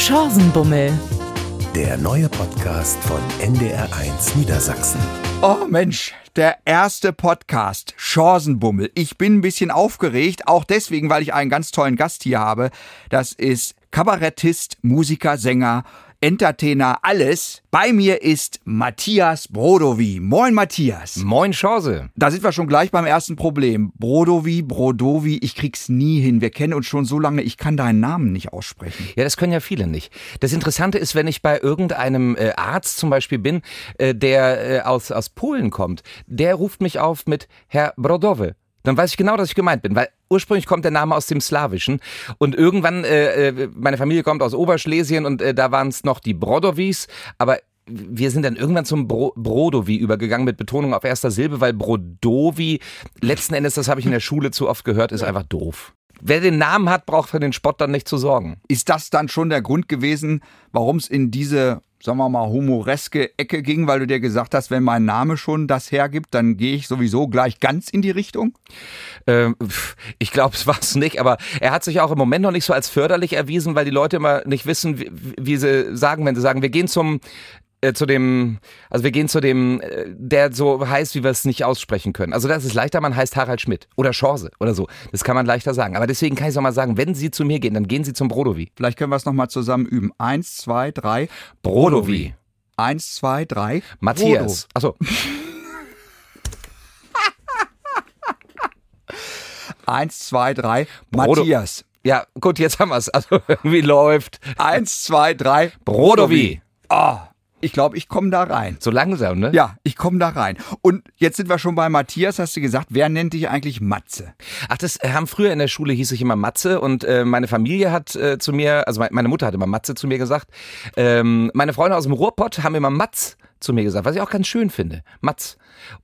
Chancenbummel. Der neue Podcast von NDR1 Niedersachsen. Oh Mensch, der erste Podcast, Chancenbummel. Ich bin ein bisschen aufgeregt, auch deswegen, weil ich einen ganz tollen Gast hier habe. Das ist Kabarettist, Musiker, Sänger Entertainer, alles. Bei mir ist Matthias Brodovi. Moin, Matthias. Moin, Chance. Da sind wir schon gleich beim ersten Problem. Brodovi, Brodovi, ich krieg's nie hin. Wir kennen uns schon so lange, ich kann deinen Namen nicht aussprechen. Ja, das können ja viele nicht. Das Interessante ist, wenn ich bei irgendeinem äh, Arzt zum Beispiel bin, äh, der äh, aus, aus Polen kommt, der ruft mich auf mit Herr Brodowy. Dann weiß ich genau, dass ich gemeint bin, weil ursprünglich kommt der Name aus dem Slawischen und irgendwann, äh, äh meine Familie kommt aus Oberschlesien und äh, da waren es noch die Brodowis, aber wir sind dann irgendwann zum Bro Brodovi übergegangen mit Betonung auf erster Silbe, weil Brodovi, letzten Endes, das habe ich in der Schule zu oft gehört, ist einfach doof. Wer den Namen hat, braucht für den Spott dann nicht zu sorgen. Ist das dann schon der Grund gewesen, warum es in diese sagen wir mal, humoreske Ecke ging, weil du dir gesagt hast, wenn mein Name schon das hergibt, dann gehe ich sowieso gleich ganz in die Richtung? Ähm, ich glaube, es war es nicht, aber er hat sich auch im Moment noch nicht so als förderlich erwiesen, weil die Leute immer nicht wissen, wie, wie sie sagen, wenn sie sagen, wir gehen zum äh, zu dem, also wir gehen zu dem, äh, der so heißt, wie wir es nicht aussprechen können. Also das ist leichter, man heißt Harald Schmidt oder Chance oder so. Das kann man leichter sagen. Aber deswegen kann ich auch mal sagen, wenn Sie zu mir gehen, dann gehen Sie zum Brodovi. Vielleicht können wir es nochmal zusammen üben. Eins, zwei, drei. Brodovi. Eins, zwei, drei. Matthias. Achso. Eins, zwei, drei. Brodo Matthias. Ja, gut, jetzt haben wir es. Also, wie läuft? Eins, zwei, drei. Brodovi. Oh. Ich glaube, ich komme da rein. So langsam, ne? Ja, ich komme da rein. Und jetzt sind wir schon bei Matthias, hast du gesagt, wer nennt dich eigentlich Matze? Ach, das äh, haben früher in der Schule hieß ich immer Matze und äh, meine Familie hat äh, zu mir, also meine Mutter hat immer Matze zu mir gesagt. Ähm, meine Freunde aus dem Ruhrpott haben immer Matz zu mir gesagt, was ich auch ganz schön finde. Matz.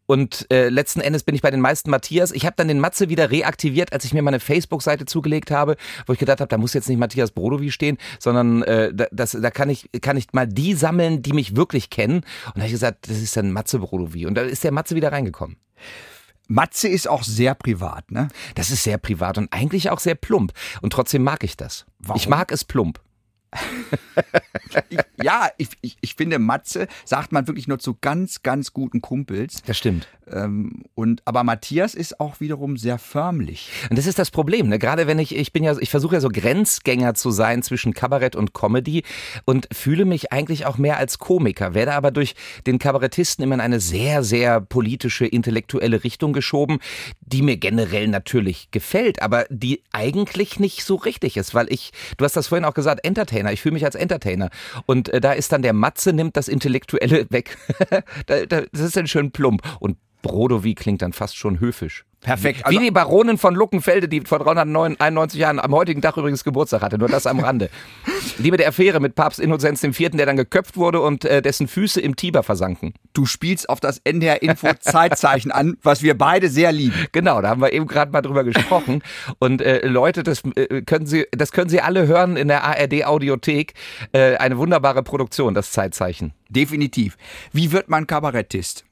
Und äh, letzten Endes bin ich bei den meisten Matthias. Ich habe dann den Matze wieder reaktiviert, als ich mir meine Facebook-Seite zugelegt habe, wo ich gedacht habe, da muss jetzt nicht Matthias Brodowi stehen, sondern äh, das, da kann ich, kann ich mal die sammeln, die mich wirklich kennen. Und da habe ich gesagt, das ist dann Matze Brodowi. Und da ist der Matze wieder reingekommen. Matze ist auch sehr privat, ne? Das ist sehr privat und eigentlich auch sehr plump. Und trotzdem mag ich das. Warum? Ich mag es plump ja, ich, ich, ich finde, Matze sagt man wirklich nur zu ganz, ganz guten Kumpels. Das stimmt. Ähm, und, aber Matthias ist auch wiederum sehr förmlich. Und das ist das Problem, ne? Gerade wenn ich, ich bin ja, ich versuche ja so Grenzgänger zu sein zwischen Kabarett und Comedy und fühle mich eigentlich auch mehr als Komiker, werde aber durch den Kabarettisten immer in eine sehr, sehr politische, intellektuelle Richtung geschoben, die mir generell natürlich gefällt, aber die eigentlich nicht so richtig ist, weil ich, du hast das vorhin auch gesagt, Entertainer, ich fühle mich als Entertainer. Und äh, da ist dann der Matze, nimmt das Intellektuelle weg. da, da, das ist dann schön plump. Und Brodowi klingt dann fast schon höfisch. Perfekt. Also Wie die Baronin von Luckenfelde, die vor 391 Jahren am heutigen Tag übrigens Geburtstag hatte, nur das am Rande. die mit der Affäre mit Papst Innozenz IV., der dann geköpft wurde und äh, dessen Füße im Tiber versanken. Du spielst auf das NDR-Info-Zeitzeichen an, was wir beide sehr lieben. Genau, da haben wir eben gerade mal drüber gesprochen. Und äh, Leute, das äh, können Sie, das können Sie alle hören in der ARD-Audiothek. Äh, eine wunderbare Produktion, das Zeitzeichen. Definitiv. Wie wird man Kabarettist?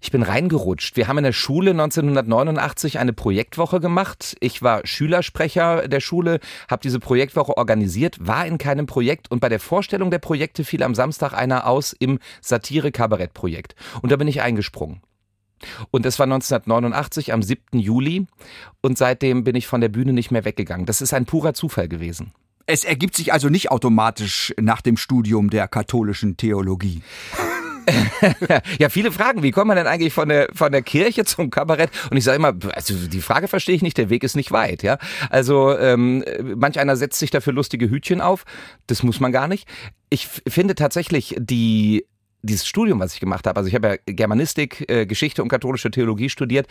Ich bin reingerutscht. Wir haben in der Schule 1989 eine Projektwoche gemacht. Ich war Schülersprecher der Schule, habe diese Projektwoche organisiert, war in keinem Projekt und bei der Vorstellung der Projekte fiel am Samstag einer aus im Satire-Kabarett-Projekt. Und da bin ich eingesprungen. Und das war 1989 am 7. Juli und seitdem bin ich von der Bühne nicht mehr weggegangen. Das ist ein purer Zufall gewesen. Es ergibt sich also nicht automatisch nach dem Studium der katholischen Theologie. ja, viele Fragen. Wie kommt man denn eigentlich von der, von der Kirche zum Kabarett? Und ich sage immer, also die Frage verstehe ich nicht, der Weg ist nicht weit. Ja? Also ähm, manch einer setzt sich dafür lustige Hütchen auf. Das muss man gar nicht. Ich finde tatsächlich die dieses Studium, was ich gemacht habe, also ich habe ja Germanistik, äh, Geschichte und katholische Theologie studiert,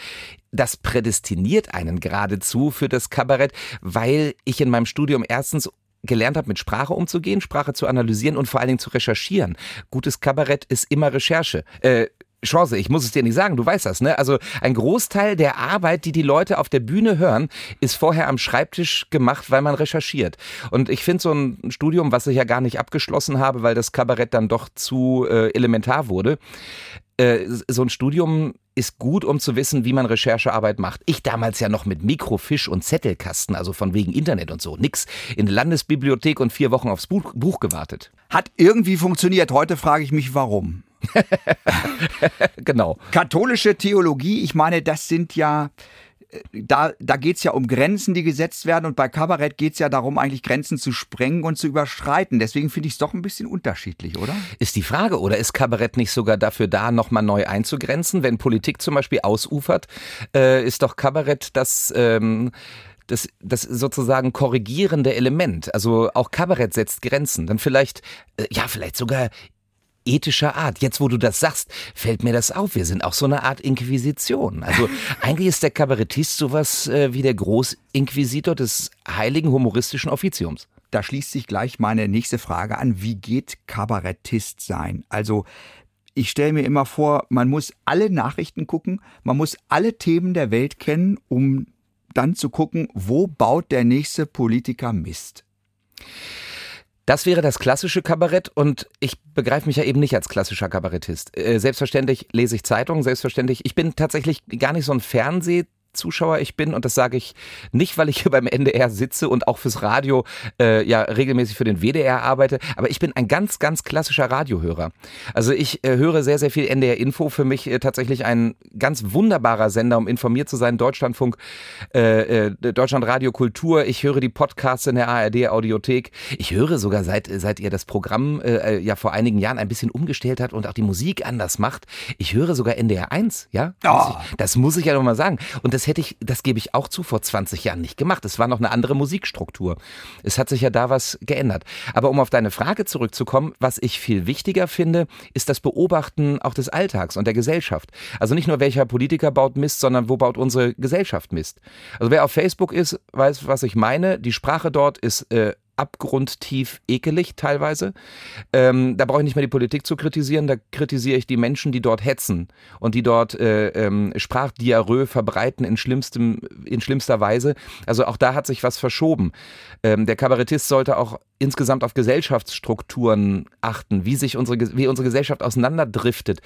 das prädestiniert einen geradezu für das Kabarett, weil ich in meinem Studium erstens gelernt habe, mit Sprache umzugehen, Sprache zu analysieren und vor allen Dingen zu recherchieren. Gutes Kabarett ist immer Recherche. Äh, Chance, ich muss es dir nicht sagen, du weißt das, ne? Also ein Großteil der Arbeit, die die Leute auf der Bühne hören, ist vorher am Schreibtisch gemacht, weil man recherchiert. Und ich finde so ein Studium, was ich ja gar nicht abgeschlossen habe, weil das Kabarett dann doch zu äh, elementar wurde, äh, so ein Studium ist gut, um zu wissen, wie man Recherchearbeit macht. Ich damals ja noch mit Mikrofisch und Zettelkasten, also von wegen Internet und so. Nix. In der Landesbibliothek und vier Wochen aufs Buch, Buch gewartet. Hat irgendwie funktioniert. Heute frage ich mich, warum. genau. Katholische Theologie, ich meine, das sind ja da, da geht's ja um Grenzen, die gesetzt werden und bei Kabarett geht's ja darum, eigentlich Grenzen zu sprengen und zu überschreiten. Deswegen finde ich es doch ein bisschen unterschiedlich, oder? Ist die Frage, oder ist Kabarett nicht sogar dafür da, nochmal neu einzugrenzen? Wenn Politik zum Beispiel ausufert, äh, ist doch Kabarett das... Ähm das, das sozusagen korrigierende Element. Also auch Kabarett setzt Grenzen. Dann vielleicht, äh, ja, vielleicht sogar ethischer Art. Jetzt, wo du das sagst, fällt mir das auf. Wir sind auch so eine Art Inquisition. Also eigentlich ist der Kabarettist sowas äh, wie der Großinquisitor des heiligen humoristischen Offiziums. Da schließt sich gleich meine nächste Frage an. Wie geht Kabarettist sein? Also ich stelle mir immer vor, man muss alle Nachrichten gucken, man muss alle Themen der Welt kennen, um dann zu gucken, wo baut der nächste Politiker Mist. Das wäre das klassische Kabarett und ich begreife mich ja eben nicht als klassischer Kabarettist. Äh, selbstverständlich lese ich Zeitungen, selbstverständlich. Ich bin tatsächlich gar nicht so ein Fernseh Zuschauer ich bin und das sage ich nicht, weil ich hier beim NDR sitze und auch fürs Radio äh, ja regelmäßig für den WDR arbeite, aber ich bin ein ganz, ganz klassischer Radiohörer. Also ich äh, höre sehr, sehr viel NDR Info, für mich äh, tatsächlich ein ganz wunderbarer Sender, um informiert zu sein, Deutschlandfunk, äh, äh, Deutschland Radio Kultur, ich höre die Podcasts in der ARD Audiothek, ich höre sogar seit, seit ihr das Programm äh, äh, ja vor einigen Jahren ein bisschen umgestellt hat und auch die Musik anders macht, ich höre sogar NDR 1, ja? Oh. Das muss ich ja nochmal sagen. Und das hätte ich, das gebe ich auch zu, vor 20 Jahren nicht gemacht. Es war noch eine andere Musikstruktur. Es hat sich ja da was geändert. Aber um auf deine Frage zurückzukommen, was ich viel wichtiger finde, ist das Beobachten auch des Alltags und der Gesellschaft. Also nicht nur welcher Politiker baut Mist, sondern wo baut unsere Gesellschaft Mist. Also wer auf Facebook ist, weiß, was ich meine. Die Sprache dort ist äh, abgrundtief ekelig teilweise. Ähm, da brauche ich nicht mehr die Politik zu kritisieren, da kritisiere ich die Menschen, die dort hetzen und die dort äh, ähm, Sprachdiarrhoe verbreiten in, schlimmstem, in schlimmster Weise. Also auch da hat sich was verschoben. Ähm, der Kabarettist sollte auch insgesamt auf Gesellschaftsstrukturen achten, wie sich unsere, wie unsere Gesellschaft auseinanderdriftet.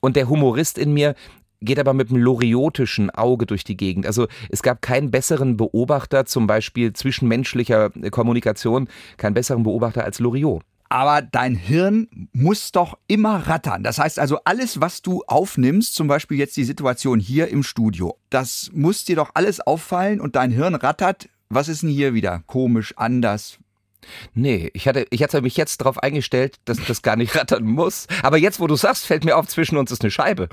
Und der Humorist in mir geht aber mit einem loriotischen Auge durch die Gegend. Also es gab keinen besseren Beobachter, zum Beispiel zwischenmenschlicher Kommunikation, keinen besseren Beobachter als Loriot. Aber dein Hirn muss doch immer rattern. Das heißt also, alles, was du aufnimmst, zum Beispiel jetzt die Situation hier im Studio, das muss dir doch alles auffallen und dein Hirn rattert. Was ist denn hier wieder komisch, anders? Nee, ich hatte, ich hatte mich jetzt darauf eingestellt, dass das gar nicht rattern muss. Aber jetzt, wo du sagst, fällt mir auf, zwischen uns ist eine Scheibe.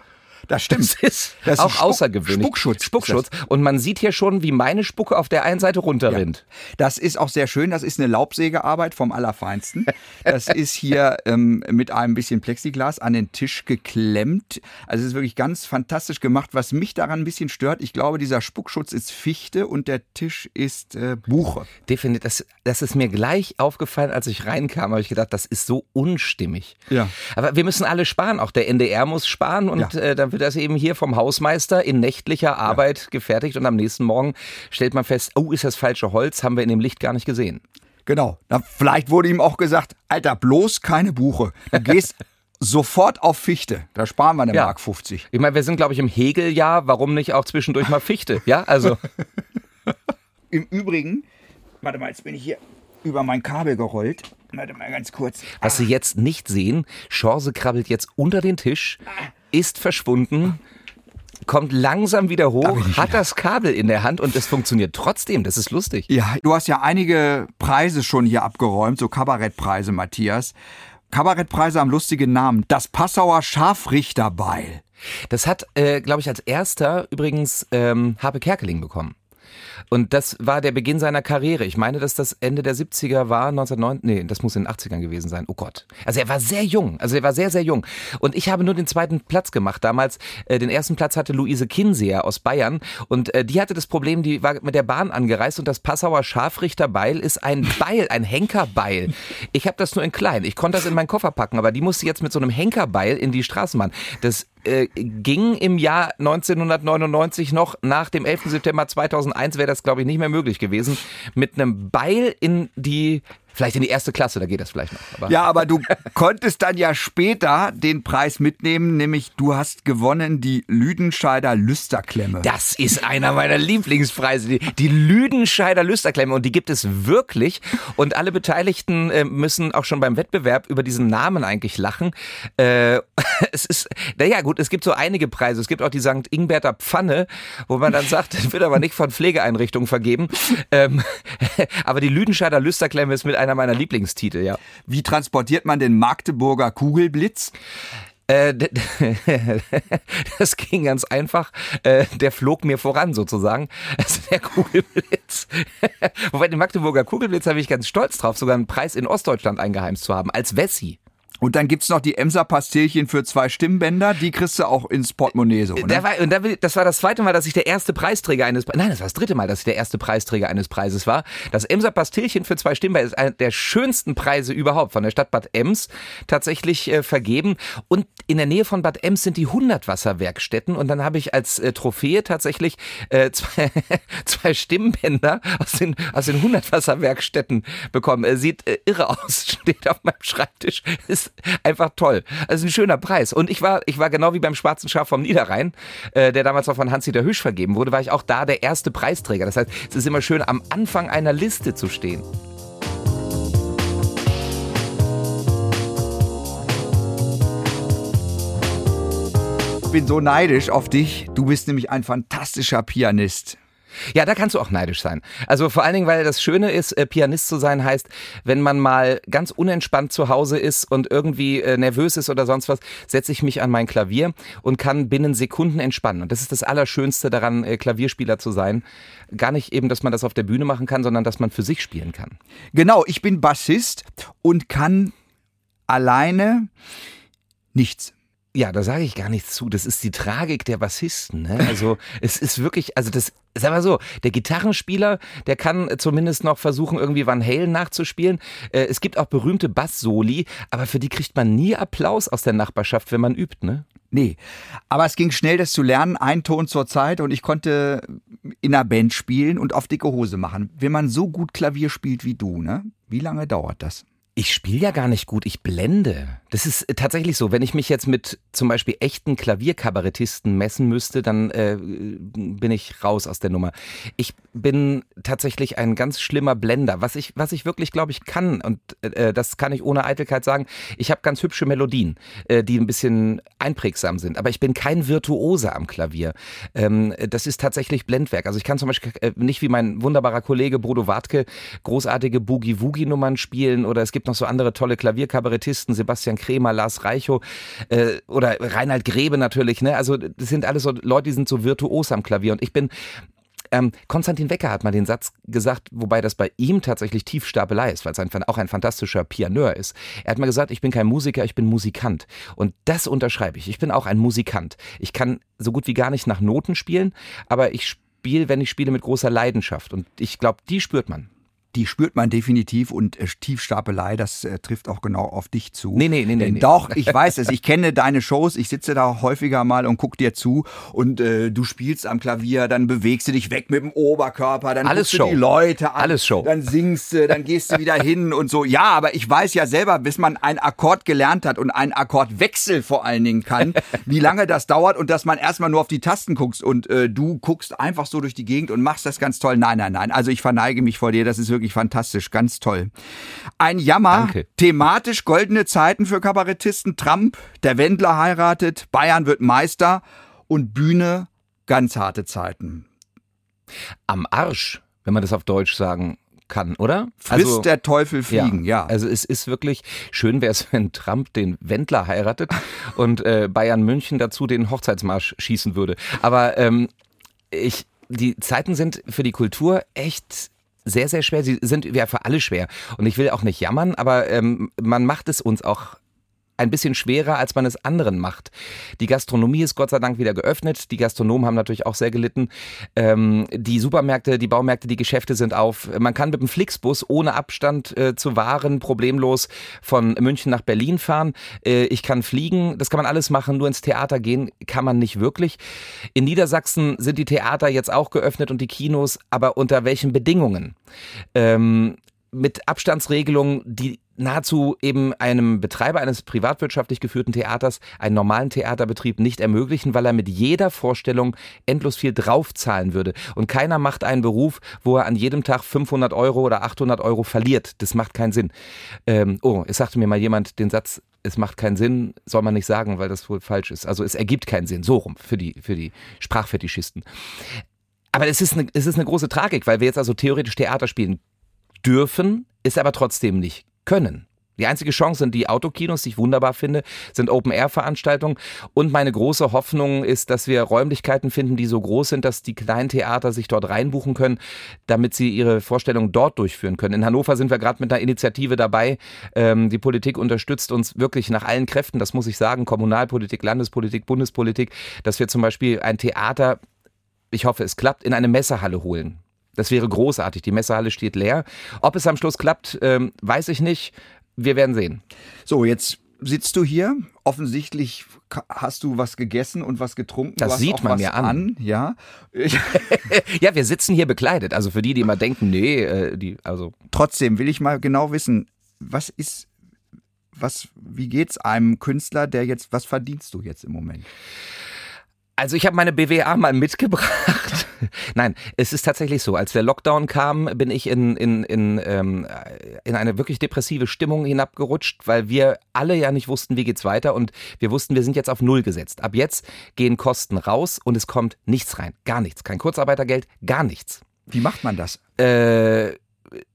Das stimmt. Das ist das auch Spuck, außergewöhnlich. Spuckschutz. Spuckschutz. Und man sieht hier schon, wie meine Spucke auf der einen Seite runterrinnt. Ja. Das ist auch sehr schön. Das ist eine Laubsägearbeit vom Allerfeinsten. Das ist hier ähm, mit einem bisschen Plexiglas an den Tisch geklemmt. Also es ist wirklich ganz fantastisch gemacht. Was mich daran ein bisschen stört, ich glaube, dieser Spuckschutz ist Fichte und der Tisch ist äh, Buche. Definitiv. Das, das ist mir gleich aufgefallen, als ich reinkam, habe ich gedacht, das ist so unstimmig. Ja. Aber wir müssen alle sparen. Auch der NDR muss sparen und ja. äh, dann wird das eben hier vom Hausmeister in nächtlicher Arbeit ja. gefertigt und am nächsten Morgen stellt man fest, oh, ist das falsche Holz, haben wir in dem Licht gar nicht gesehen. Genau. Na, vielleicht wurde ihm auch gesagt, Alter, bloß keine Buche. Du gehst sofort auf Fichte. Da sparen wir eine ja. Mark 50. Ich meine, wir sind, glaube ich, im Hegeljahr. Warum nicht auch zwischendurch mal Fichte? Ja, also. Im Übrigen, warte mal, jetzt bin ich hier über mein Kabel gerollt. Warte mal ganz kurz. Was Sie jetzt nicht sehen, Chance krabbelt jetzt unter den Tisch, ist verschwunden, kommt langsam wieder hoch, hat das Kabel in der Hand und es funktioniert trotzdem. Das ist lustig. Ja, du hast ja einige Preise schon hier abgeräumt, so Kabarettpreise, Matthias. Kabarettpreise haben lustige Namen. Das Passauer Scharfrichterbeil. Das hat, äh, glaube ich, als erster übrigens ähm, Habe Kerkeling bekommen. Und das war der Beginn seiner Karriere. Ich meine, dass das Ende der 70er war, 1990, nee, das muss in den 80ern gewesen sein. Oh Gott. Also er war sehr jung. Also er war sehr, sehr jung. Und ich habe nur den zweiten Platz gemacht. Damals, äh, den ersten Platz hatte Luise Kinseer aus Bayern. Und äh, die hatte das Problem, die war mit der Bahn angereist und das Passauer Scharfrichterbeil ist ein Beil, ein Henkerbeil. Ich habe das nur in klein. Ich konnte das in meinen Koffer packen, aber die musste jetzt mit so einem Henkerbeil in die Straßenbahn. Das äh, ging im Jahr 1999 noch. Nach dem 11. September 2001 wäre das, glaube ich, nicht mehr möglich gewesen. Mit einem Beil in die Vielleicht in die erste Klasse, da geht das vielleicht noch. Aber ja, aber du konntest dann ja später den Preis mitnehmen, nämlich du hast gewonnen die Lüdenscheider Lüsterklemme. Das ist einer meiner Lieblingspreise, die, die Lüdenscheider Lüsterklemme und die gibt es wirklich und alle Beteiligten äh, müssen auch schon beim Wettbewerb über diesen Namen eigentlich lachen. Äh, es ist, naja gut, es gibt so einige Preise. Es gibt auch die St. Ingberter Pfanne, wo man dann sagt, das wird aber nicht von Pflegeeinrichtungen vergeben. Ähm, aber die Lüdenscheider Lüsterklemme ist mit einer meiner Lieblingstitel, ja. Wie transportiert man den Magdeburger Kugelblitz? Äh, das ging ganz einfach. Äh, der flog mir voran sozusagen. Also der Kugelblitz. Wobei den Magdeburger Kugelblitz habe ich ganz stolz drauf, sogar einen Preis in Ostdeutschland eingeheimst zu haben, als Wessi. Und dann gibt's noch die Emser-Pastillchen für zwei Stimmbänder, die kriegst du auch ins Portemonnaie so, ne? Da war, und das war das zweite Mal, dass ich der erste Preisträger eines, nein, das war das dritte Mal, dass ich der erste Preisträger eines Preises war. Das Emser Pastillchen für zwei Stimmbänder ist einer der schönsten Preise überhaupt von der Stadt Bad Ems tatsächlich äh, vergeben. Und in der Nähe von Bad Ems sind die Hundertwasserwerkstätten und dann habe ich als äh, Trophäe tatsächlich äh, zwei, zwei Stimmbänder aus den, aus den Hundertwasserwerkstätten bekommen. Äh, sieht äh, irre aus, steht auf meinem Schreibtisch. Ist einfach toll. Also ein schöner Preis. Und ich war, ich war genau wie beim Schwarzen Schaf vom Niederrhein, äh, der damals auch von Hans-Dieter Hüsch vergeben wurde, war ich auch da der erste Preisträger. Das heißt, es ist immer schön, am Anfang einer Liste zu stehen. Ich bin so neidisch auf dich. Du bist nämlich ein fantastischer Pianist. Ja, da kannst du auch neidisch sein. Also vor allen Dingen, weil das Schöne ist, äh, Pianist zu sein heißt, wenn man mal ganz unentspannt zu Hause ist und irgendwie äh, nervös ist oder sonst was, setze ich mich an mein Klavier und kann binnen Sekunden entspannen. Und das ist das Allerschönste daran, äh, Klavierspieler zu sein. Gar nicht eben, dass man das auf der Bühne machen kann, sondern dass man für sich spielen kann. Genau, ich bin Bassist und kann alleine nichts. Ja, da sage ich gar nichts zu. Das ist die Tragik der Bassisten. Ne? Also es ist wirklich, also das, sag mal so, der Gitarrenspieler, der kann zumindest noch versuchen, irgendwie Van Halen nachzuspielen. Äh, es gibt auch berühmte Bass-Soli, aber für die kriegt man nie Applaus aus der Nachbarschaft, wenn man übt, ne? Nee, aber es ging schnell, das zu lernen, ein Ton zur Zeit und ich konnte in einer Band spielen und auf dicke Hose machen. Wenn man so gut Klavier spielt wie du, ne? Wie lange dauert das? Ich spiele ja gar nicht gut, ich blende. Das ist tatsächlich so. Wenn ich mich jetzt mit zum Beispiel echten Klavierkabarettisten messen müsste, dann äh, bin ich raus aus der Nummer. Ich bin tatsächlich ein ganz schlimmer Blender. Was ich, was ich wirklich, glaube ich, kann, und äh, das kann ich ohne Eitelkeit sagen, ich habe ganz hübsche Melodien, äh, die ein bisschen einprägsam sind. Aber ich bin kein Virtuose am Klavier. Ähm, das ist tatsächlich Blendwerk. Also ich kann zum Beispiel äh, nicht wie mein wunderbarer Kollege Bodo Wartke großartige Boogie-Woogie-Nummern spielen oder es gibt noch so andere tolle Klavierkabarettisten, Sebastian Kremer, Lars Reichow äh, oder Reinhard Grebe natürlich. Ne? Also das sind alles so Leute, die sind so virtuos am Klavier und ich bin ähm, Konstantin Wecker hat mal den Satz gesagt, wobei das bei ihm tatsächlich Tiefstapelei ist, weil es ein, auch ein fantastischer Pianeur ist. Er hat mal gesagt, ich bin kein Musiker, ich bin Musikant. Und das unterschreibe ich. Ich bin auch ein Musikant. Ich kann so gut wie gar nicht nach Noten spielen, aber ich spiele, wenn ich spiele, mit großer Leidenschaft. Und ich glaube, die spürt man die spürt man definitiv und äh, Tiefstapelei, das äh, trifft auch genau auf dich zu. Nee, nee, nee, nee. nee. Doch, ich weiß es. Ich kenne deine Shows. Ich sitze da häufiger mal und guck dir zu und äh, du spielst am Klavier, dann bewegst du dich weg mit dem Oberkörper, dann Alles Show. du die Leute an, Alles Show. dann singst du, dann gehst du wieder hin und so. Ja, aber ich weiß ja selber, bis man einen Akkord gelernt hat und einen Akkordwechsel vor allen Dingen kann, wie lange das dauert und dass man erstmal nur auf die Tasten guckst und äh, du guckst einfach so durch die Gegend und machst das ganz toll. Nein, nein, nein. Also ich verneige mich vor dir. Das ist wirklich fantastisch ganz toll. Ein Jammer, Danke. thematisch goldene Zeiten für Kabarettisten. Trump, der Wendler heiratet, Bayern wird Meister und Bühne, ganz harte Zeiten. Am Arsch, wenn man das auf Deutsch sagen kann, oder? Frisst also, der Teufel fliegen, ja. ja. Also es ist wirklich schön wäre es, wenn Trump den Wendler heiratet und äh, Bayern München dazu den Hochzeitsmarsch schießen würde. Aber ähm, ich, die Zeiten sind für die Kultur echt sehr, sehr schwer. Sie sind ja für alle schwer. Und ich will auch nicht jammern, aber ähm, man macht es uns auch ein bisschen schwerer, als man es anderen macht. Die Gastronomie ist Gott sei Dank wieder geöffnet. Die Gastronomen haben natürlich auch sehr gelitten. Ähm, die Supermärkte, die Baumärkte, die Geschäfte sind auf. Man kann mit dem Flixbus ohne Abstand äh, zu Waren problemlos von München nach Berlin fahren. Äh, ich kann fliegen. Das kann man alles machen. Nur ins Theater gehen kann man nicht wirklich. In Niedersachsen sind die Theater jetzt auch geöffnet und die Kinos, aber unter welchen Bedingungen? Ähm, mit Abstandsregelungen, die nahezu eben einem Betreiber eines privatwirtschaftlich geführten Theaters einen normalen Theaterbetrieb nicht ermöglichen, weil er mit jeder Vorstellung endlos viel draufzahlen würde. Und keiner macht einen Beruf, wo er an jedem Tag 500 Euro oder 800 Euro verliert. Das macht keinen Sinn. Ähm, oh, es sagte mir mal jemand den Satz, es macht keinen Sinn, soll man nicht sagen, weil das wohl falsch ist. Also es ergibt keinen Sinn, so rum, für die, für die Sprachfetischisten. Aber es ist, eine, es ist eine große Tragik, weil wir jetzt also theoretisch Theater spielen dürfen, es aber trotzdem nicht können. Die einzige Chance sind die Autokinos, die ich wunderbar finde, sind Open-Air-Veranstaltungen. Und meine große Hoffnung ist, dass wir Räumlichkeiten finden, die so groß sind, dass die kleinen Theater sich dort reinbuchen können, damit sie ihre Vorstellungen dort durchführen können. In Hannover sind wir gerade mit einer Initiative dabei. Ähm, die Politik unterstützt uns wirklich nach allen Kräften, das muss ich sagen, Kommunalpolitik, Landespolitik, Bundespolitik, dass wir zum Beispiel ein Theater, ich hoffe es klappt, in eine Messehalle holen. Das wäre großartig. Die Messehalle steht leer. Ob es am Schluss klappt, ähm, weiß ich nicht. Wir werden sehen. So, jetzt sitzt du hier. Offensichtlich hast du was gegessen und was getrunken. Das sieht man mir an. an. Ja. ja, wir sitzen hier bekleidet. Also für die, die immer denken, nee, äh, die, also. Trotzdem will ich mal genau wissen, was ist, was, wie geht's einem Künstler, der jetzt, was verdienst du jetzt im Moment? Also ich habe meine BWA mal mitgebracht. Nein, es ist tatsächlich so. Als der Lockdown kam, bin ich in, in, in, ähm, in eine wirklich depressive Stimmung hinabgerutscht, weil wir alle ja nicht wussten, wie geht's weiter und wir wussten, wir sind jetzt auf Null gesetzt. Ab jetzt gehen Kosten raus und es kommt nichts rein. Gar nichts. Kein Kurzarbeitergeld, gar nichts. Wie macht man das? Äh,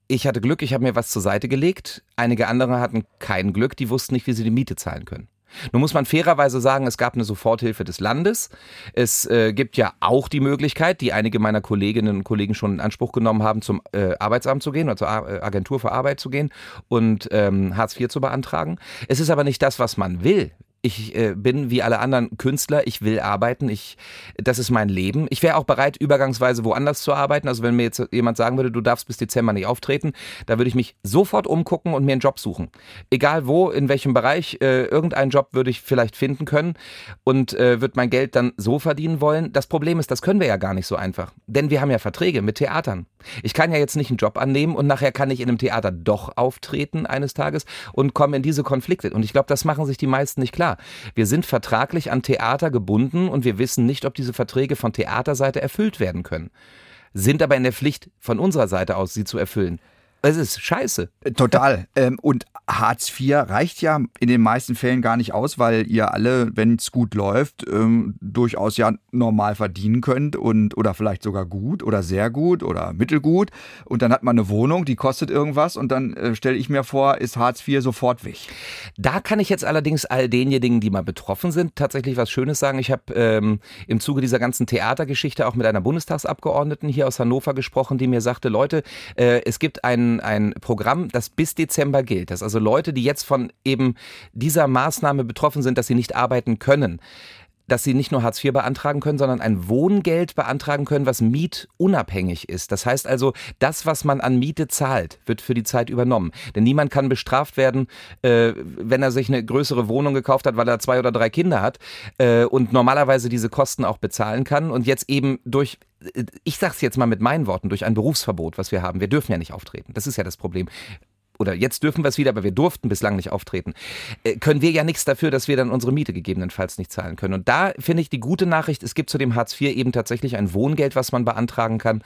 ich hatte Glück, ich habe mir was zur Seite gelegt. Einige andere hatten kein Glück, die wussten nicht, wie sie die Miete zahlen können. Nun muss man fairerweise sagen, es gab eine Soforthilfe des Landes. Es äh, gibt ja auch die Möglichkeit, die einige meiner Kolleginnen und Kollegen schon in Anspruch genommen haben, zum äh, Arbeitsamt zu gehen oder zur A äh, Agentur für Arbeit zu gehen und ähm, Hartz IV zu beantragen. Es ist aber nicht das, was man will ich äh, bin wie alle anderen Künstler, ich will arbeiten, ich, das ist mein Leben. Ich wäre auch bereit, übergangsweise woanders zu arbeiten. Also wenn mir jetzt jemand sagen würde, du darfst bis Dezember nicht auftreten, da würde ich mich sofort umgucken und mir einen Job suchen. Egal wo, in welchem Bereich, äh, irgendeinen Job würde ich vielleicht finden können und äh, würde mein Geld dann so verdienen wollen. Das Problem ist, das können wir ja gar nicht so einfach. Denn wir haben ja Verträge mit Theatern. Ich kann ja jetzt nicht einen Job annehmen und nachher kann ich in einem Theater doch auftreten eines Tages und komme in diese Konflikte. Und ich glaube, das machen sich die meisten nicht klar. Wir sind vertraglich an Theater gebunden und wir wissen nicht, ob diese Verträge von Theaterseite erfüllt werden können. Sind aber in der Pflicht von unserer Seite aus, sie zu erfüllen. Es ist scheiße. Total. Ähm, und Hartz IV reicht ja in den meisten Fällen gar nicht aus, weil ihr alle, wenn es gut läuft, ähm, durchaus ja normal verdienen könnt und oder vielleicht sogar gut oder sehr gut oder mittelgut. Und dann hat man eine Wohnung, die kostet irgendwas und dann äh, stelle ich mir vor, ist Hartz IV sofort weg. Da kann ich jetzt allerdings all denjenigen, die mal betroffen sind, tatsächlich was Schönes sagen. Ich habe ähm, im Zuge dieser ganzen Theatergeschichte auch mit einer Bundestagsabgeordneten hier aus Hannover gesprochen, die mir sagte, Leute, äh, es gibt einen ein, Programm, das bis Dezember gilt. Das also Leute, die jetzt von eben dieser Maßnahme betroffen sind, dass sie nicht arbeiten können, dass sie nicht nur Hartz IV beantragen können, sondern ein Wohngeld beantragen können, was mietunabhängig ist. Das heißt also, das, was man an Miete zahlt, wird für die Zeit übernommen. Denn niemand kann bestraft werden, äh, wenn er sich eine größere Wohnung gekauft hat, weil er zwei oder drei Kinder hat äh, und normalerweise diese Kosten auch bezahlen kann und jetzt eben durch ich sag's jetzt mal mit meinen Worten, durch ein Berufsverbot, was wir haben. Wir dürfen ja nicht auftreten. Das ist ja das Problem oder jetzt dürfen wir es wieder, aber wir durften bislang nicht auftreten, äh, können wir ja nichts dafür, dass wir dann unsere Miete gegebenenfalls nicht zahlen können. Und da finde ich die gute Nachricht, es gibt zu dem Hartz IV eben tatsächlich ein Wohngeld, was man beantragen kann,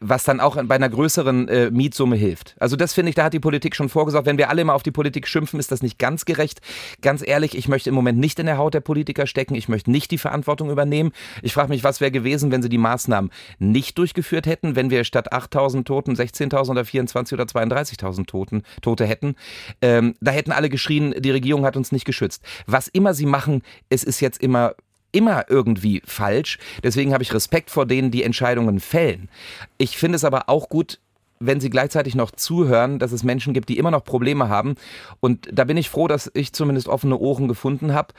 was dann auch bei einer größeren äh, Mietsumme hilft. Also das finde ich, da hat die Politik schon vorgesorgt. Wenn wir alle immer auf die Politik schimpfen, ist das nicht ganz gerecht. Ganz ehrlich, ich möchte im Moment nicht in der Haut der Politiker stecken. Ich möchte nicht die Verantwortung übernehmen. Ich frage mich, was wäre gewesen, wenn sie die Maßnahmen nicht durchgeführt hätten, wenn wir statt 8.000 Toten 16.000 oder 24.000 oder 32.000 Toten Tote hätten. Ähm, da hätten alle geschrien, die Regierung hat uns nicht geschützt. Was immer sie machen, es ist jetzt immer immer irgendwie falsch. Deswegen habe ich Respekt vor denen, die Entscheidungen fällen. Ich finde es aber auch gut, wenn sie gleichzeitig noch zuhören, dass es Menschen gibt, die immer noch Probleme haben. Und da bin ich froh, dass ich zumindest offene Ohren gefunden habe.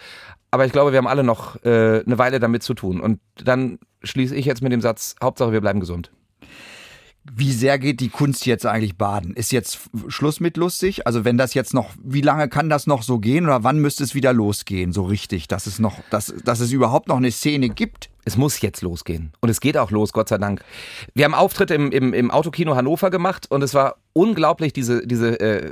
Aber ich glaube, wir haben alle noch äh, eine Weile damit zu tun. Und dann schließe ich jetzt mit dem Satz, Hauptsache wir bleiben gesund. Wie sehr geht die Kunst jetzt eigentlich baden? Ist jetzt Schluss mit lustig? Also wenn das jetzt noch, wie lange kann das noch so gehen oder wann müsste es wieder losgehen, so richtig, dass es noch, dass, dass es überhaupt noch eine Szene gibt? Es muss jetzt losgehen. Und es geht auch los, Gott sei Dank. Wir haben Auftritt im, im, im Autokino Hannover gemacht und es war unglaublich, diese, diese äh,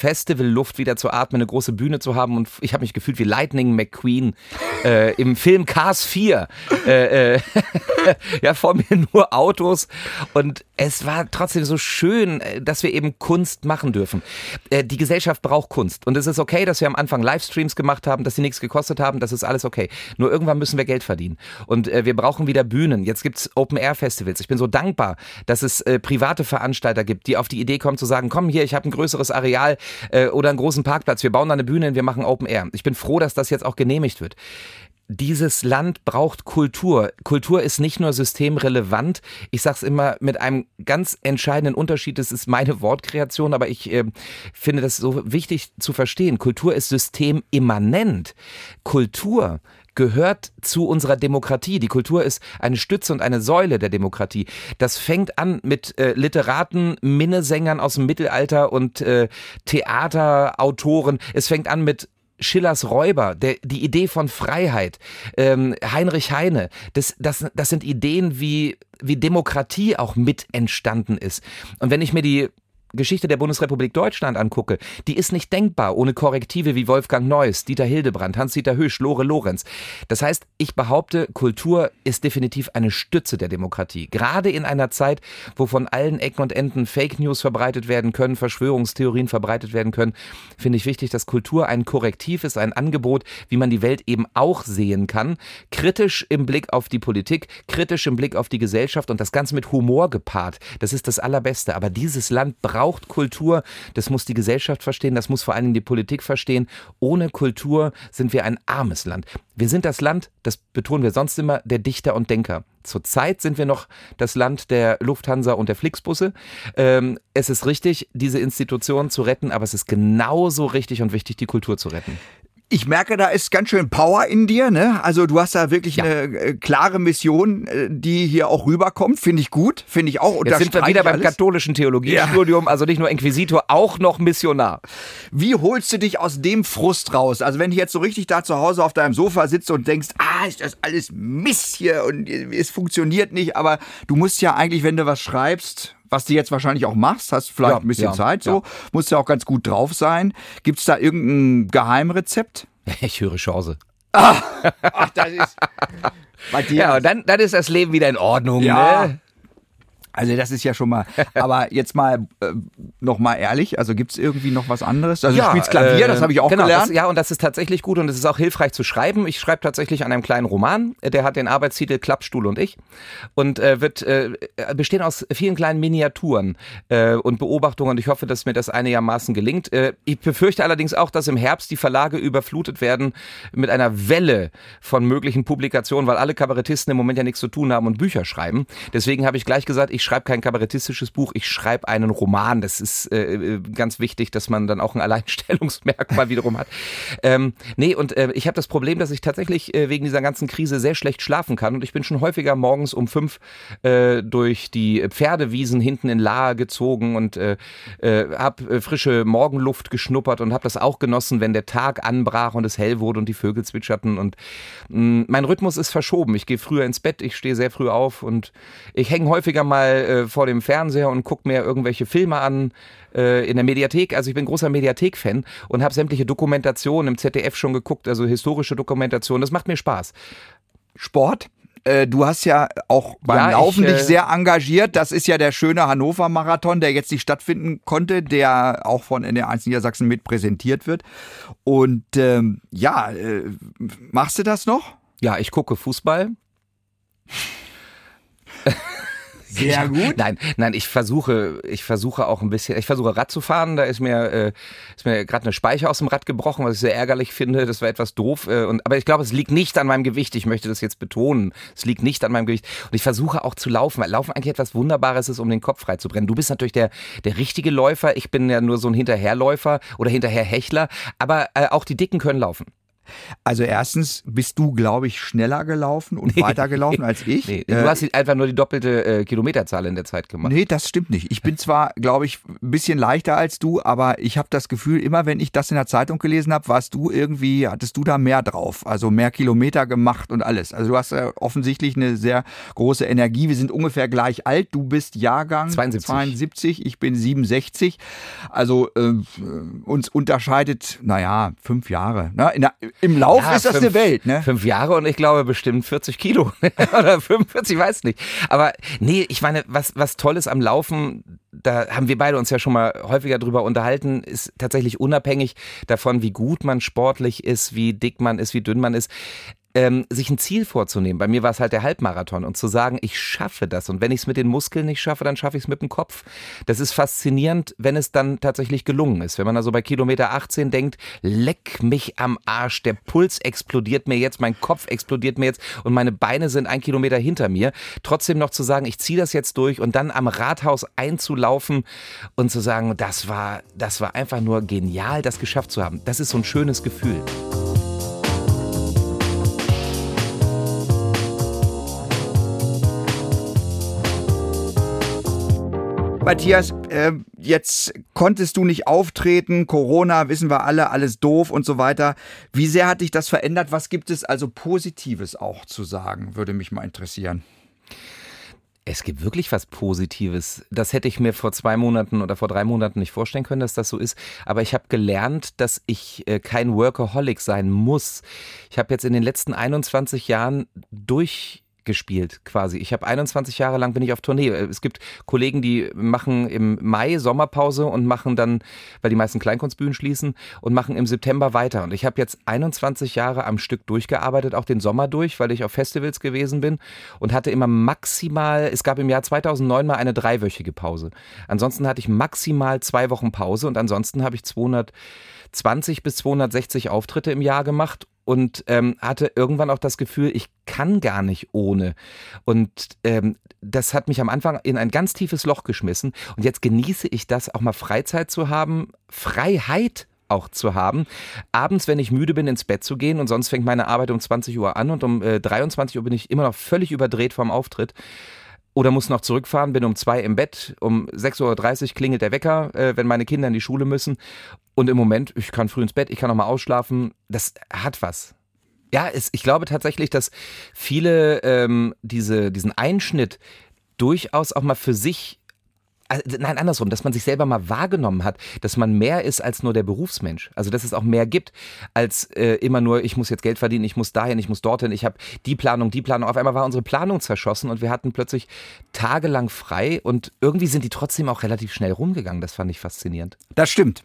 Festivalluft wieder zu atmen, eine große Bühne zu haben und ich habe mich gefühlt wie Lightning McQueen äh, im Film Cars 4. Äh, äh, ja, vor mir nur Autos und es war trotzdem so schön, äh, dass wir eben Kunst machen dürfen. Äh, die Gesellschaft braucht Kunst und es ist okay, dass wir am Anfang Livestreams gemacht haben, dass sie nichts gekostet haben, das ist alles okay. Nur irgendwann müssen wir Geld verdienen und äh, wir brauchen wieder Bühnen. Jetzt gibt's Open-Air-Festivals. Ich bin so dankbar, dass es private Veranstalter gibt, die auf die Idee kommen zu sagen, komm hier, ich habe ein größeres Areal, äh, oder einen großen Parkplatz. Wir bauen da eine Bühne hin, wir machen Open Air. Ich bin froh, dass das jetzt auch genehmigt wird dieses Land braucht Kultur. Kultur ist nicht nur systemrelevant. Ich sage es immer mit einem ganz entscheidenden Unterschied. Das ist meine Wortkreation, aber ich äh, finde das so wichtig zu verstehen. Kultur ist systemimmanent. Kultur gehört zu unserer Demokratie. Die Kultur ist eine Stütze und eine Säule der Demokratie. Das fängt an mit äh, Literaten, Minnesängern aus dem Mittelalter und äh, Theaterautoren. Es fängt an mit Schillers Räuber, der, die Idee von Freiheit, ähm, Heinrich Heine, das, das, das sind Ideen, wie, wie Demokratie auch mit entstanden ist. Und wenn ich mir die Geschichte der Bundesrepublik Deutschland angucke, die ist nicht denkbar ohne Korrektive wie Wolfgang Neuss, Dieter Hildebrand, Hans-Dieter Hösch, Lore Lorenz. Das heißt, ich behaupte, Kultur ist definitiv eine Stütze der Demokratie. Gerade in einer Zeit, wo von allen Ecken und Enden Fake News verbreitet werden können, Verschwörungstheorien verbreitet werden können, finde ich wichtig, dass Kultur ein Korrektiv ist, ein Angebot, wie man die Welt eben auch sehen kann. Kritisch im Blick auf die Politik, kritisch im Blick auf die Gesellschaft und das Ganze mit Humor gepaart. Das ist das Allerbeste. Aber dieses Land braucht braucht Kultur. Das muss die Gesellschaft verstehen, das muss vor allen Dingen die Politik verstehen. Ohne Kultur sind wir ein armes Land. Wir sind das Land, das betonen wir sonst immer, der Dichter und Denker. Zurzeit sind wir noch das Land der Lufthansa und der Flixbusse. Ähm, es ist richtig, diese Institutionen zu retten, aber es ist genauso richtig und wichtig, die Kultur zu retten. Ich merke, da ist ganz schön Power in dir, ne? Also du hast da wirklich ja. eine äh, klare Mission, äh, die hier auch rüberkommt. Finde ich gut, finde ich auch. Jetzt sind wir wieder beim alles. katholischen Theologiestudium, ja. also nicht nur Inquisitor, auch noch Missionar. Wie holst du dich aus dem Frust raus? Also wenn ich jetzt so richtig da zu Hause auf deinem Sofa sitze und denkst, ah, ist das alles Mist hier und es funktioniert nicht, aber du musst ja eigentlich, wenn du was schreibst, was du jetzt wahrscheinlich auch machst, hast vielleicht ja, ein bisschen ja, Zeit so, ja. musst ja auch ganz gut drauf sein. Gibt es da irgendein Geheimrezept? Ich höre Chance. Ach, ach das ist. Bei dir. Ja, und dann, dann ist das Leben wieder in Ordnung. Ja. Ne? Also das ist ja schon mal, aber jetzt mal äh, noch mal ehrlich, also gibt's irgendwie noch was anderes? Also ja, du spielst Klavier, äh, das habe ich auch genau, gelernt. Das, ja, und das ist tatsächlich gut und es ist auch hilfreich zu schreiben. Ich schreibe tatsächlich an einem kleinen Roman, der hat den Arbeitstitel Klappstuhl und ich und äh, wird äh, bestehen aus vielen kleinen Miniaturen äh, und Beobachtungen und ich hoffe, dass mir das einigermaßen gelingt. Äh, ich befürchte allerdings auch, dass im Herbst die Verlage überflutet werden mit einer Welle von möglichen Publikationen, weil alle Kabarettisten im Moment ja nichts zu tun haben und Bücher schreiben. Deswegen habe ich gleich gesagt, ich ich schreibe kein kabarettistisches Buch, ich schreibe einen Roman. Das ist äh, äh ganz wichtig, dass man dann auch ein Alleinstellungsmerkmal wiederum hat. Ähm, nee, und äh, ich habe das Problem, dass ich tatsächlich äh, wegen dieser ganzen Krise sehr schlecht schlafen kann. Und ich bin schon häufiger morgens um fünf äh, durch die Pferdewiesen hinten in Lahe gezogen und äh, äh, habe frische Morgenluft geschnuppert und habe das auch genossen, wenn der Tag anbrach und es hell wurde und die Vögel zwitscherten. Und mh, mm, mein Rhythmus ist verschoben. Ich gehe früher ins Bett, ich stehe sehr früh auf und ich hänge häufiger mal äh, vor dem Fernseher und gucke mir irgendwelche Filme an äh, in der Mediathek. Also ich bin großer Mediathek-Fan und habe sämtliche Dokumentationen im ZDF schon geguckt, also historische Dokumentationen. Das macht mir Spaß. Sport? Äh, du hast ja auch beim ja, Laufen ich, dich äh, sehr engagiert. Das ist ja der schöne Hannover-Marathon, der jetzt nicht stattfinden konnte, der auch von NR1 Niedersachsen mit präsentiert wird. Und ähm, ja, äh, machst du das noch? Ja, ich gucke Fußball. Sehr gut. Nein, nein, ich versuche, ich versuche auch ein bisschen, ich versuche Rad zu fahren. Da ist mir, äh, ist mir gerade eine Speicher aus dem Rad gebrochen, was ich sehr ärgerlich finde. Das war etwas doof. Äh, und, aber ich glaube, es liegt nicht an meinem Gewicht. Ich möchte das jetzt betonen. Es liegt nicht an meinem Gewicht. Und ich versuche auch zu laufen, weil Laufen eigentlich etwas Wunderbares ist, um den Kopf frei zu brennen. Du bist natürlich der, der richtige Läufer. Ich bin ja nur so ein Hinterherläufer oder Hinterherhechler. Aber äh, auch die Dicken können laufen. Also erstens bist du, glaube ich, schneller gelaufen und nee. weiter gelaufen als ich. Nee, du äh, hast einfach nur die doppelte äh, Kilometerzahl in der Zeit gemacht. Nee, das stimmt nicht. Ich bin zwar, glaube ich, ein bisschen leichter als du, aber ich habe das Gefühl, immer wenn ich das in der Zeitung gelesen habe, warst du irgendwie, hattest du da mehr drauf. Also mehr Kilometer gemacht und alles. Also du hast äh, offensichtlich eine sehr große Energie. Wir sind ungefähr gleich alt. Du bist Jahrgang 72, 72 ich bin 67. Also äh, uns unterscheidet, naja, fünf Jahre. Ne? Der, Im Lauf ja, ist das fünf, eine Welt. Ne? Fünf Jahre und ich glaube bestimmt 40 Kilo oder 45, weiß nicht. Aber nee, ich meine, was, was toll ist am Laufen, da haben wir beide uns ja schon mal häufiger drüber unterhalten, ist tatsächlich unabhängig davon, wie gut man sportlich ist, wie dick man ist, wie dünn man ist ähm, sich ein Ziel vorzunehmen. Bei mir war es halt der Halbmarathon und zu sagen, ich schaffe das. Und wenn ich es mit den Muskeln nicht schaffe, dann schaffe ich es mit dem Kopf. Das ist faszinierend, wenn es dann tatsächlich gelungen ist. Wenn man also bei Kilometer 18 denkt, leck mich am Arsch, der Puls explodiert mir jetzt, mein Kopf explodiert mir jetzt und meine Beine sind ein Kilometer hinter mir. Trotzdem noch zu sagen, ich ziehe das jetzt durch und dann am Rathaus einzulaufen und zu sagen, das war, das war einfach nur genial, das geschafft zu haben. Das ist so ein schönes Gefühl. Matthias, äh, jetzt konntest du nicht auftreten, Corona, wissen wir alle, alles doof und so weiter. Wie sehr hat dich das verändert? Was gibt es also Positives auch zu sagen? Würde mich mal interessieren. Es gibt wirklich was Positives. Das hätte ich mir vor zwei Monaten oder vor drei Monaten nicht vorstellen können, dass das so ist. Aber ich habe gelernt, dass ich äh, kein Workaholic sein muss. Ich habe jetzt in den letzten 21 Jahren durch gespielt quasi. Ich habe 21 Jahre lang bin ich auf Tournee. Es gibt Kollegen, die machen im Mai Sommerpause und machen dann, weil die meisten Kleinkunstbühnen schließen und machen im September weiter. Und ich habe jetzt 21 Jahre am Stück durchgearbeitet, auch den Sommer durch, weil ich auf Festivals gewesen bin und hatte immer maximal, es gab im Jahr 2009 mal eine dreiwöchige Pause. Ansonsten hatte ich maximal zwei Wochen Pause und ansonsten habe ich 220 bis 260 Auftritte im Jahr gemacht und ähm, hatte irgendwann auch das Gefühl, ich kann gar nicht ohne. Und ähm, das hat mich am Anfang in ein ganz tiefes Loch geschmissen. Und jetzt genieße ich das, auch mal Freizeit zu haben, Freiheit auch zu haben. Abends, wenn ich müde bin, ins Bett zu gehen und sonst fängt meine Arbeit um 20 Uhr an und um äh, 23 Uhr bin ich immer noch völlig überdreht vom Auftritt oder muss noch zurückfahren, bin um zwei im Bett, um 6.30 Uhr klingelt der Wecker, äh, wenn meine Kinder in die Schule müssen. Und im Moment, ich kann früh ins Bett, ich kann auch mal ausschlafen. Das hat was. Ja, es, ich glaube tatsächlich, dass viele ähm, diese, diesen Einschnitt durchaus auch mal für sich nein, andersrum, dass man sich selber mal wahrgenommen hat, dass man mehr ist als nur der Berufsmensch. Also dass es auch mehr gibt als äh, immer nur, ich muss jetzt Geld verdienen, ich muss dahin, ich muss dorthin, ich habe die Planung, die Planung. Auf einmal war unsere Planung zerschossen und wir hatten plötzlich tagelang frei und irgendwie sind die trotzdem auch relativ schnell rumgegangen. Das fand ich faszinierend. Das stimmt.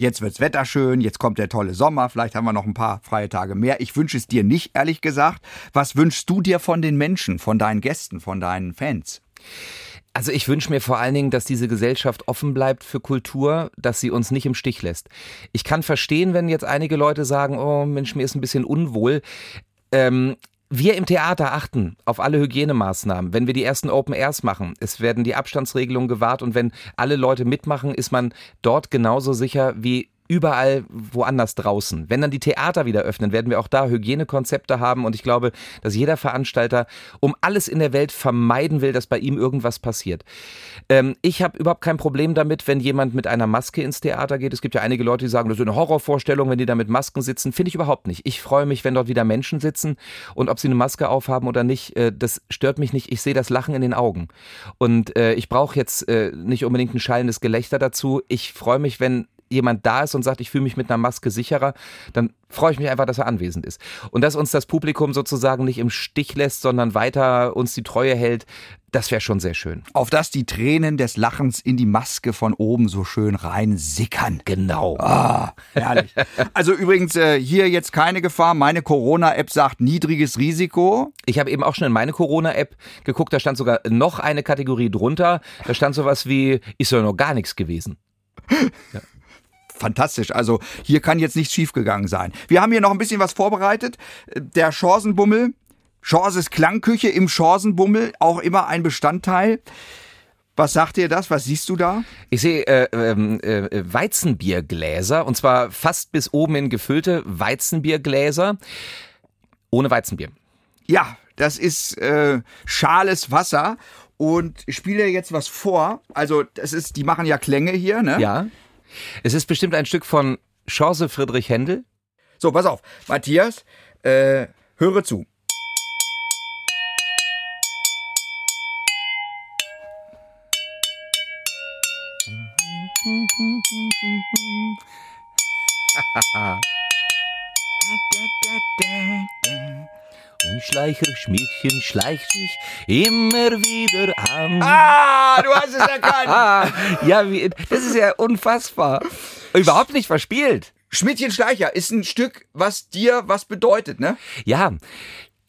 Jetzt wird's Wetter schön, jetzt kommt der tolle Sommer, vielleicht haben wir noch ein paar freie Tage mehr. Ich wünsche es dir nicht, ehrlich gesagt. Was wünschst du dir von den Menschen, von deinen Gästen, von deinen Fans? Also ich wünsche mir vor allen Dingen, dass diese Gesellschaft offen bleibt für Kultur, dass sie uns nicht im Stich lässt. Ich kann verstehen, wenn jetzt einige Leute sagen, oh Mensch, mir ist ein bisschen unwohl. Ähm, wir im Theater achten auf alle Hygienemaßnahmen. Wenn wir die ersten Open Airs machen, es werden die Abstandsregelungen gewahrt und wenn alle Leute mitmachen, ist man dort genauso sicher wie überall woanders draußen. Wenn dann die Theater wieder öffnen, werden wir auch da Hygienekonzepte haben und ich glaube, dass jeder Veranstalter um alles in der Welt vermeiden will, dass bei ihm irgendwas passiert. Ähm, ich habe überhaupt kein Problem damit, wenn jemand mit einer Maske ins Theater geht. Es gibt ja einige Leute, die sagen, das ist eine Horrorvorstellung, wenn die da mit Masken sitzen. Finde ich überhaupt nicht. Ich freue mich, wenn dort wieder Menschen sitzen und ob sie eine Maske aufhaben oder nicht, äh, das stört mich nicht. Ich sehe das Lachen in den Augen. Und äh, ich brauche jetzt äh, nicht unbedingt ein schallendes Gelächter dazu. Ich freue mich, wenn jemand da ist und sagt, ich fühle mich mit einer Maske sicherer, dann freue ich mich einfach, dass er anwesend ist. Und dass uns das Publikum sozusagen nicht im Stich lässt, sondern weiter uns die Treue hält, Das wäre schon sehr schön. Auf dass die Tränen des Lachens in die Maske von oben so schön rein sickern. Genau. Ah, herrlich. Also übrigens äh, hier jetzt keine Gefahr. Meine Corona-App sagt niedriges Risiko. Ich habe eben auch schon in meine Corona-App geguckt, da stand sogar noch eine Kategorie drunter. Da stand sowas wie, ist ja noch gar nichts gewesen. Ja. Fantastisch. Also hier kann jetzt nichts schiefgegangen sein. Wir haben hier noch ein bisschen was vorbereitet. Der Chancenbummel Chances Klangküche im Chancenbummel, auch immer ein Bestandteil. Was sagt dir das? Was siehst du da? Ich sehe äh, ähm, äh, Weizenbiergläser und zwar fast bis oben in gefüllte Weizenbiergläser ohne Weizenbier. Ja, das ist äh, schales Wasser und ich spiele jetzt was vor. Also das ist, die machen ja Klänge hier, ne? Ja. Es ist bestimmt ein Stück von Chance Friedrich Händel. So, pass auf, Matthias, äh, höre zu. Und Schleicherschmiedchen schleicht sich immer wieder an. Ah, du hast es erkannt. ja, wie, das ist ja unfassbar. Überhaupt nicht verspielt. Schmidtchen Schleicher ist ein Stück, was dir was bedeutet, ne? Ja,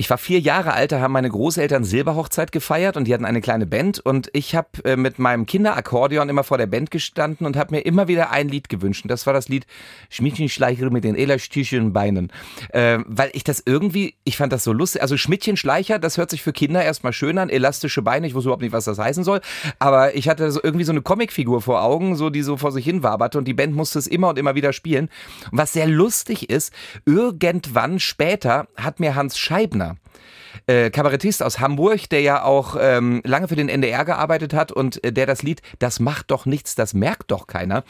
ich war vier Jahre alt, da haben meine Großeltern Silberhochzeit gefeiert und die hatten eine kleine Band und ich habe äh, mit meinem Kinderakkordeon immer vor der Band gestanden und habe mir immer wieder ein Lied gewünscht. Und das war das Lied Schmidtchen-Schleicher mit den elastischen Beinen. Äh, weil ich das irgendwie, ich fand das so lustig. Also Schmidtchen-Schleicher, das hört sich für Kinder erstmal schön an, elastische Beine, ich wusste überhaupt nicht, was das heißen soll. Aber ich hatte so irgendwie so eine Comicfigur vor Augen, so die so vor sich hin waberte und die Band musste es immer und immer wieder spielen. Und was sehr lustig ist, irgendwann später hat mir Hans Scheibner äh, Kabarettist aus Hamburg, der ja auch ähm, lange für den NDR gearbeitet hat und äh, der das Lied Das macht doch nichts, das merkt doch keiner,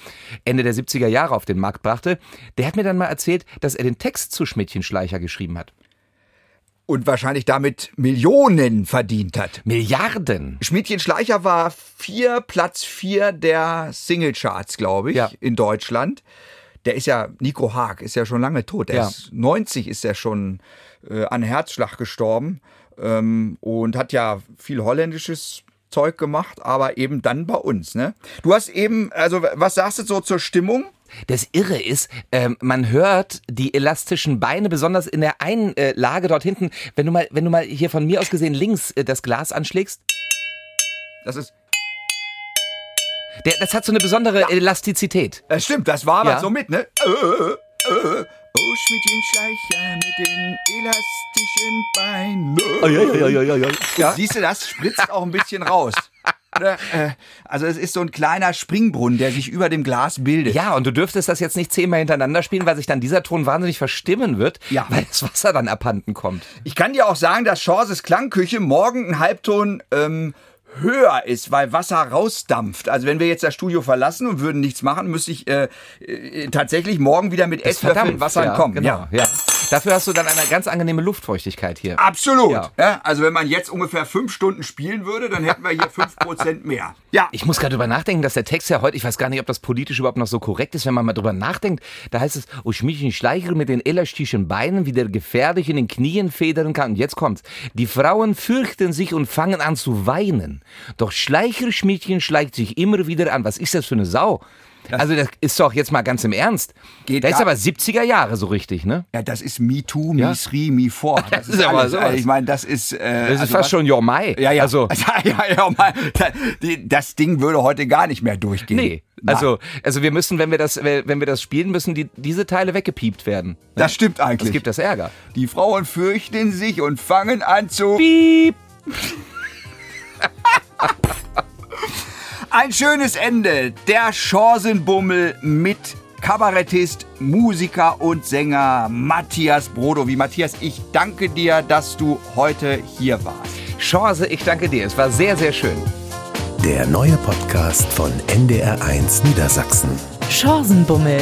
Ende der 70er Jahre auf den Markt brachte, der hat mir dann mal erzählt, dass er den Text zu Schmidtchen-Schleicher geschrieben hat. Und wahrscheinlich damit Millionen verdient hat. Milliarden. Schmidtchen Schleicher war vier, Platz vier der Singlecharts, glaube ich, Ja. in Deutschland. Der ist ja, Nico Haag ist ja schon lange tot. Der Ja. ist 90 ist er schon äh, an Herzschlag gestorben ähm, und hat ja viel holländisches Zeug gemacht, aber eben dann bei uns. Ne? Du hast eben, also was sagst du so zur Stimmung? Das Irre ist, ähm, man hört die elastischen Beine, besonders in der einen äh, Lage dort hinten. Wenn du mal, wenn du mal hier von mir aus gesehen links äh, das Glas anschlägst, Das ist, der, das hat so eine besondere Elastizität. das stimmt, das war aber Ja. so mit, ne? Oh, Schmidtchen Schleicher mit den elastischen Beinen. Ja. Siehst du, das spritzt auch ein bisschen raus. Oder? Äh, Also es ist so ein kleiner Springbrunnen, der sich über dem Glas bildet. Ja, und du dürftest das jetzt nicht zehnmal hintereinander spielen, weil sich dann dieser Ton wahnsinnig verstimmen wird, Ja. weil das Wasser dann abhanden kommt. Ich kann dir auch sagen, dass Chances Klangküche morgen ein Halbton ähm, höher ist, weil Wasser rausdampft. Also wenn wir jetzt das Studio verlassen und würden nichts machen, müsste ich äh, äh, tatsächlich morgen wieder mit Esslöffeln Wasser ja, kommen. Genau, ja. Dafür hast du dann eine ganz angenehme Luftfeuchtigkeit hier. Absolut. Ja. Ja. also wenn man jetzt ungefähr fünf Stunden spielen würde, dann hätten wir hier fünf Prozent mehr. Ja, Ich muss gerade drüber nachdenken, dass der Text ja heute, ich weiß gar nicht, ob das politisch überhaupt noch so korrekt ist, wenn man mal drüber nachdenkt. Da heißt es, oh Schmiedchen Schleicher mit den elastischen Beinen wieder gefährlich in den Knien federn kann. Und jetzt kommt's. Die Frauen fürchten sich und fangen an zu weinen. Doch Schleicher Schmiedchen schleicht sich immer wieder an. Was ist das für eine Sau? also das ist doch jetzt mal ganz im Ernst. Geht das ist aber 70er Jahre so richtig, ne? ja, das ist Me Too, Me Ja. Three, Me Four. Das, ist aber alles. sowas. Also ich meine, das ist. Äh, Das ist also fast was- schon Your Mai. Ja, ja. Also, ja, ja, da- die- das Ding würde heute gar nicht mehr durchgehen. nee. Nein. Also, also wir müssen, wenn wir das, wenn wir das spielen, müssen die, diese Teile weggepiept werden. das stimmt eigentlich. Das gibt das Ärger. Die Frauen fürchten sich und fangen an zu. Piep. Ein schönes Ende. Der Chancenbummel mit Kabarettist, Musiker und Sänger Matthias Brodowi. Matthias, ich danke dir, dass du heute hier warst. Chance, ich danke dir. Es war sehr, sehr schön. Der neue Podcast von NDR1 Niedersachsen. Chancenbummel.